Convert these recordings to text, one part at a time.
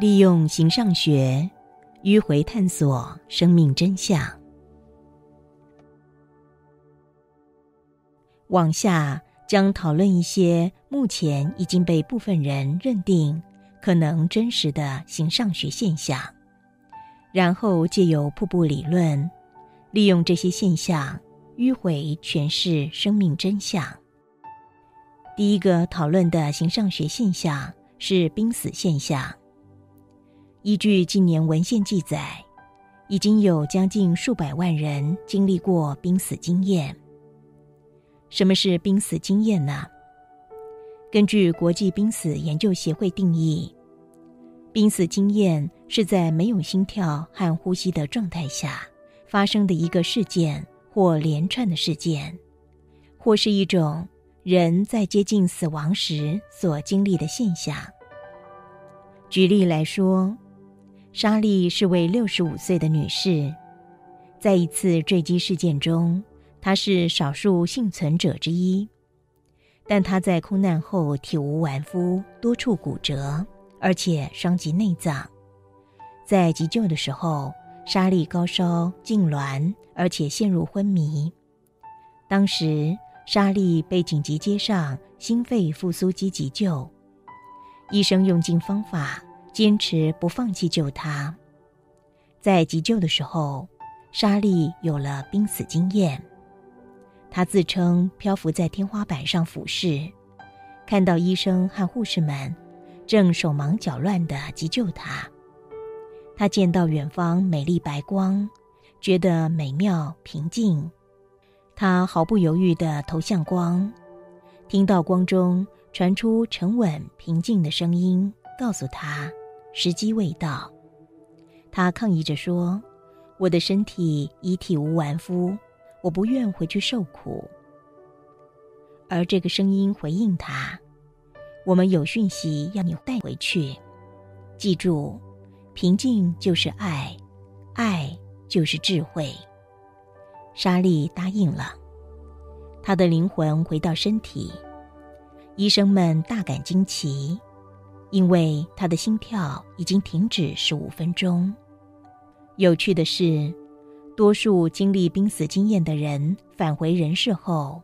利用形上学，迂回探索生命真相。往下将讨论一些目前已经被部分人认定可能真实的形上学现象，然后借由瀑布理论，利用这些现象迂回诠释生命真相。第一个讨论的形上学现象是濒死现象。依据近年文献记载，已经有将近数百万人经历过濒死经验。什么是濒死经验呢？根据国际濒死研究协会定义，濒死经验是在没有心跳和呼吸的状态下发生的一个事件或连串的事件，或是一种人在接近死亡时所经历的现象。举例来说，莎莉是位六十五岁的女士，在一次坠机事件中。她是少数幸存者之一，但她在空难后体无完肤，多处骨折，而且伤及内脏。在急救的时候，莎莉高烧痉挛，而且陷入昏迷。当时，莎莉被紧急接上心肺复苏机急救，医生用尽方法，坚持不放弃救他。在急救的时候，莎莉有了濒死经验。他自称漂浮在天花板上俯视，看到医生和护士们正手忙脚乱的急救他。他见到远方美丽白光，觉得美妙平静。他毫不犹豫地投向光，听到光中传出沉稳平静的声音，告诉他时机未到。他抗议着说：“我的身体已体无完肤。”我不愿回去受苦，而这个声音回应他：“我们有讯息要你带回去。记住，平静就是爱，爱就是智慧。”莎莉答应了，她的灵魂回到身体。医生们大感惊奇，因为他的心跳已经停止十五分钟。有趣的是。多数经历濒死经验的人返回人世后，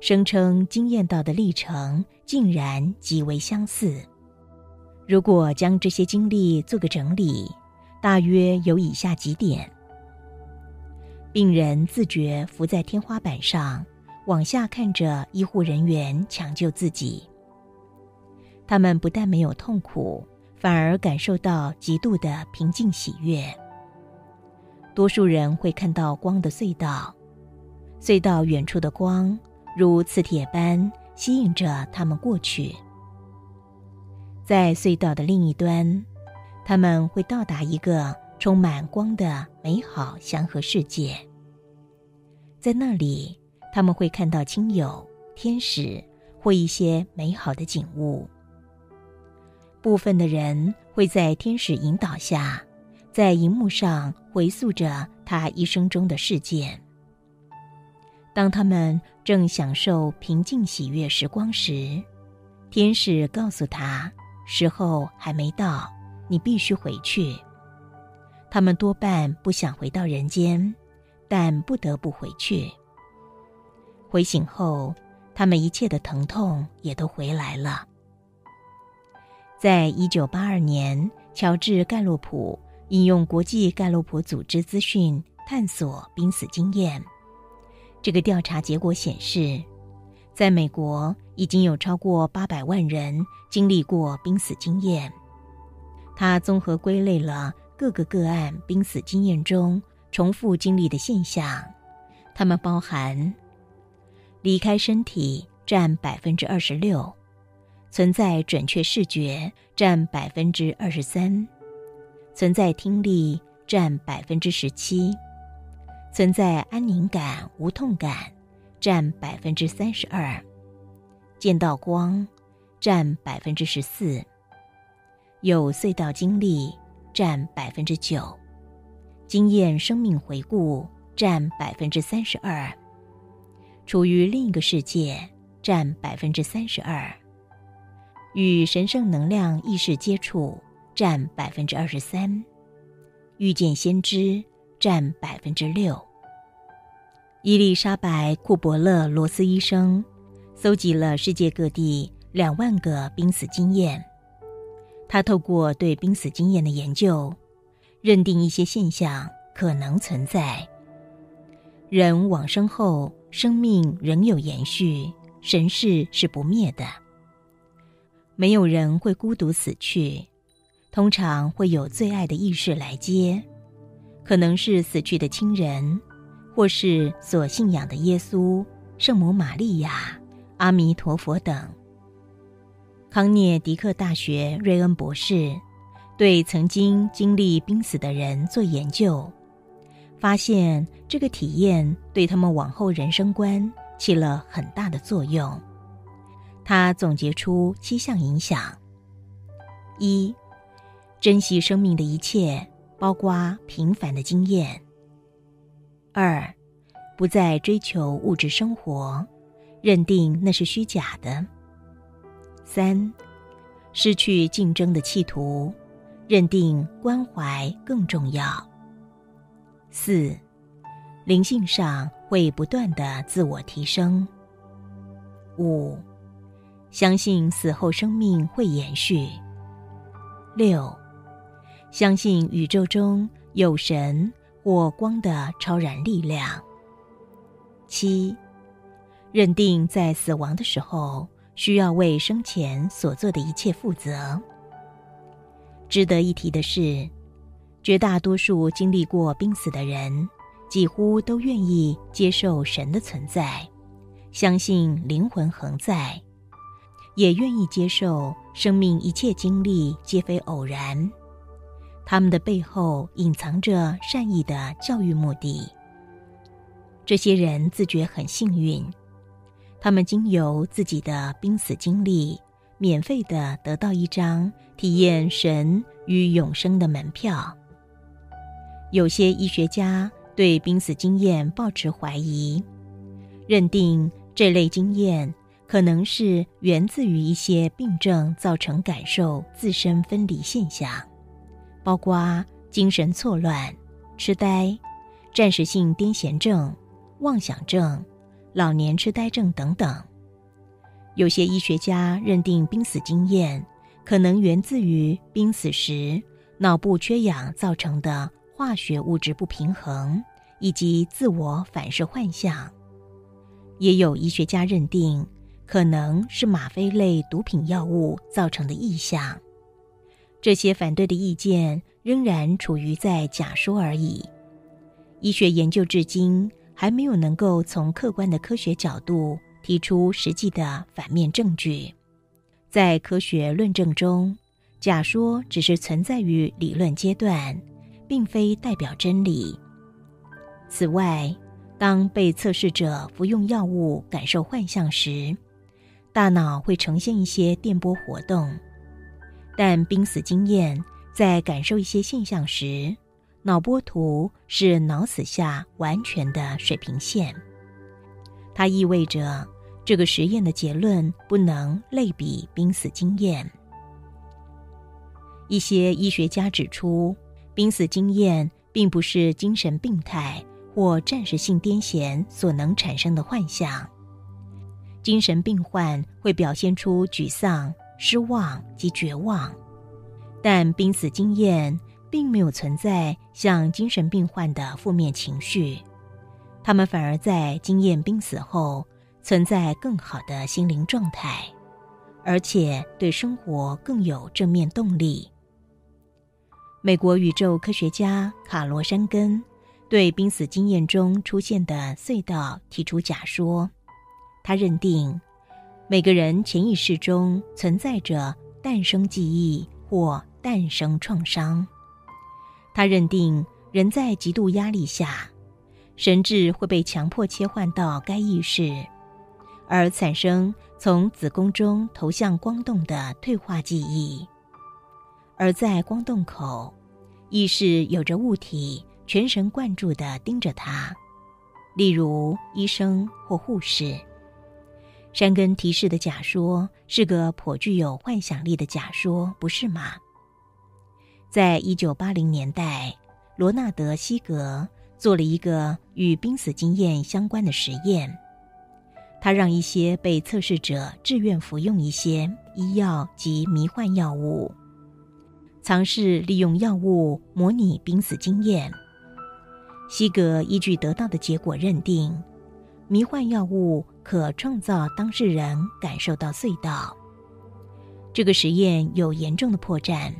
声称经验到的历程竟然极为相似。如果将这些经历做个整理，大约有以下几点：病人自觉伏在天花板上，往下看着医护人员抢救自己。他们不但没有痛苦，反而感受到极度的平静喜悦。多数人会看到光的隧道，隧道远处的光如磁铁般吸引着他们过去。在隧道的另一端，他们会到达一个充满光的美好祥和世界。在那里，他们会看到亲友、天使或一些美好的景物。部分的人会在天使引导下。在荧幕上回溯着他一生中的事件。当他们正享受平静喜悦时光时，天使告诉他：“时候还没到，你必须回去。”他们多半不想回到人间，但不得不回去。回醒后，他们一切的疼痛也都回来了。在一九八二年，乔治·盖洛普。引用国际盖洛普组织资讯探索濒死经验，这个调查结果显示，在美国已经有超过八百万人经历过濒死经验。他综合归类了各个个案濒死经验中重复经历的现象，它们包含：离开身体占百分之二十六，存在准确视觉占百分之二十三。存在听力占百分之十七，存在安宁感、无痛感占百分之三十二，见到光占百分之十四，有隧道经历占百分之九，经验生命回顾占百分之三十二，处于另一个世界占百分之三十二，与神圣能量意识接触。占百分之二十三，遇见先知占百分之六。伊丽莎白·库伯勒罗斯医生搜集了世界各地两万个濒死经验，他透过对濒死经验的研究，认定一些现象可能存在。人往生后，生命仍有延续，神世是不灭的。没有人会孤独死去，通常会有最爱的意识来接，可能是死去的亲人，或是所信仰的耶稣、圣母玛利亚、阿弥陀佛等。康涅狄克大学瑞恩博士对曾经经历濒死的人做研究。发现这个体验对他们往后人生观起了很大的作用。他总结出七项影响：一、珍惜生命的一切，包括平凡的经验；二、不再追求物质生活，认定那是虚假的；三、失去竞争的企图，认定关怀更重要。四，灵性上会不断的自我提升。五，相信死后生命会延续。六，相信宇宙中有神或光的超然力量。七，认定在死亡的时候需要为生前所做的一切负责。值得一提的是。绝大多数经历过濒死的人，几乎都愿意接受神的存在，相信灵魂恒在，也愿意接受生命一切经历皆非偶然，他们的背后隐藏着善意的教育目的。这些人自觉很幸运，他们经由自己的濒死经历，免费的得到一张体验神与永生的门票。有些医学家对濒死经验抱持怀疑，认定这类经验可能是源自于一些病症造成感受自身分离现象，包括精神错乱、痴呆、暂时性癫痫症、妄想症、老年痴呆症等等。有些医学家认定濒死经验可能源自于濒死时脑部缺氧造成的。化学物质不平衡以及自我反射幻象，也有医学家认定可能是吗啡类毒品药物造成的异象。这些反对的意见仍然处于在假说而已。医学研究至今还没有能够从客观的科学角度提出实际的反面证据。在科学论证中，假说只是存在于理论阶段。并非代表真理。此外，当被测试者服用药物感受幻象时，大脑会呈现一些电波活动。但濒死经验在感受一些现象时，脑波图是脑死下完全的水平线。它意味着这个实验的结论不能类比濒死经验。一些医学家指出。濒死经验并不是精神病态或暂时性癫痫所能产生的幻象。精神病患会表现出沮丧、失望及绝望，但濒死经验并没有存在像精神病患的负面情绪，他们反而在经验濒死后存在更好的心灵状态，而且对生活更有正面动力。美国宇宙科学家卡罗山根对濒死经验中出现的隧道提出假说。他认定，每个人潜意识中存在着诞生记忆或诞生创伤。他认定，人在极度压力下，神智会被强迫切换到该意识，而产生从子宫中投向光洞的退化记忆。而在光洞口，意识有着物体全神贯注地盯着他，例如医生或护士。山根提示的假说是个颇具有幻想力的假说，不是吗？在一九八零年代，罗纳德·西格做了一个与濒死经验相关的实验。他让一些被测试者自愿服用一些医药及迷幻药物，尝试利用药物模拟濒死经验。西格依据得到的结果认定，迷幻药物可创造当事人感受到隧道。这个实验有严重的破绽，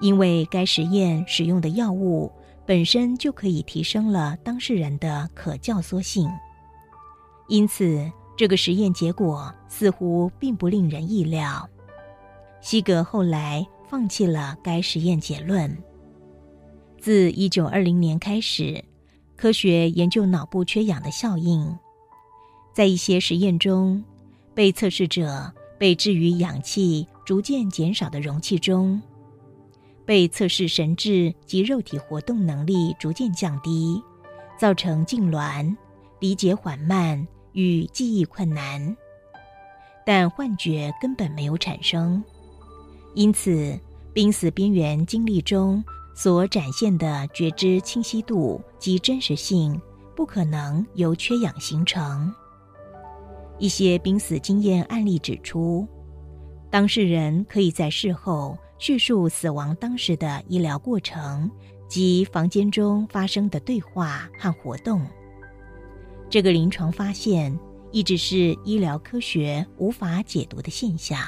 因为该实验使用的药物本身就可以提升了当事人的可教唆性。因此，这个实验结果似乎并不令人意料。西格后来放弃了该实验结论。自一九二零年开始，科学研究脑部缺氧的效应。在一些实验中，被测试者被置于氧气逐渐减少的容器中，被测试神志及肉体活动能力逐渐降低，造成痉挛、理解缓慢。与记忆困难，但幻觉根本没有产生，因此濒死边缘经历中所展现的觉知清晰度及真实性，不可能由缺氧形成。一些濒死经验案例指出，当事人可以在事后叙述死亡当时的医疗过程及房间中发生的对话和活动。这个临床发现一直是医疗科学无法解读的现象。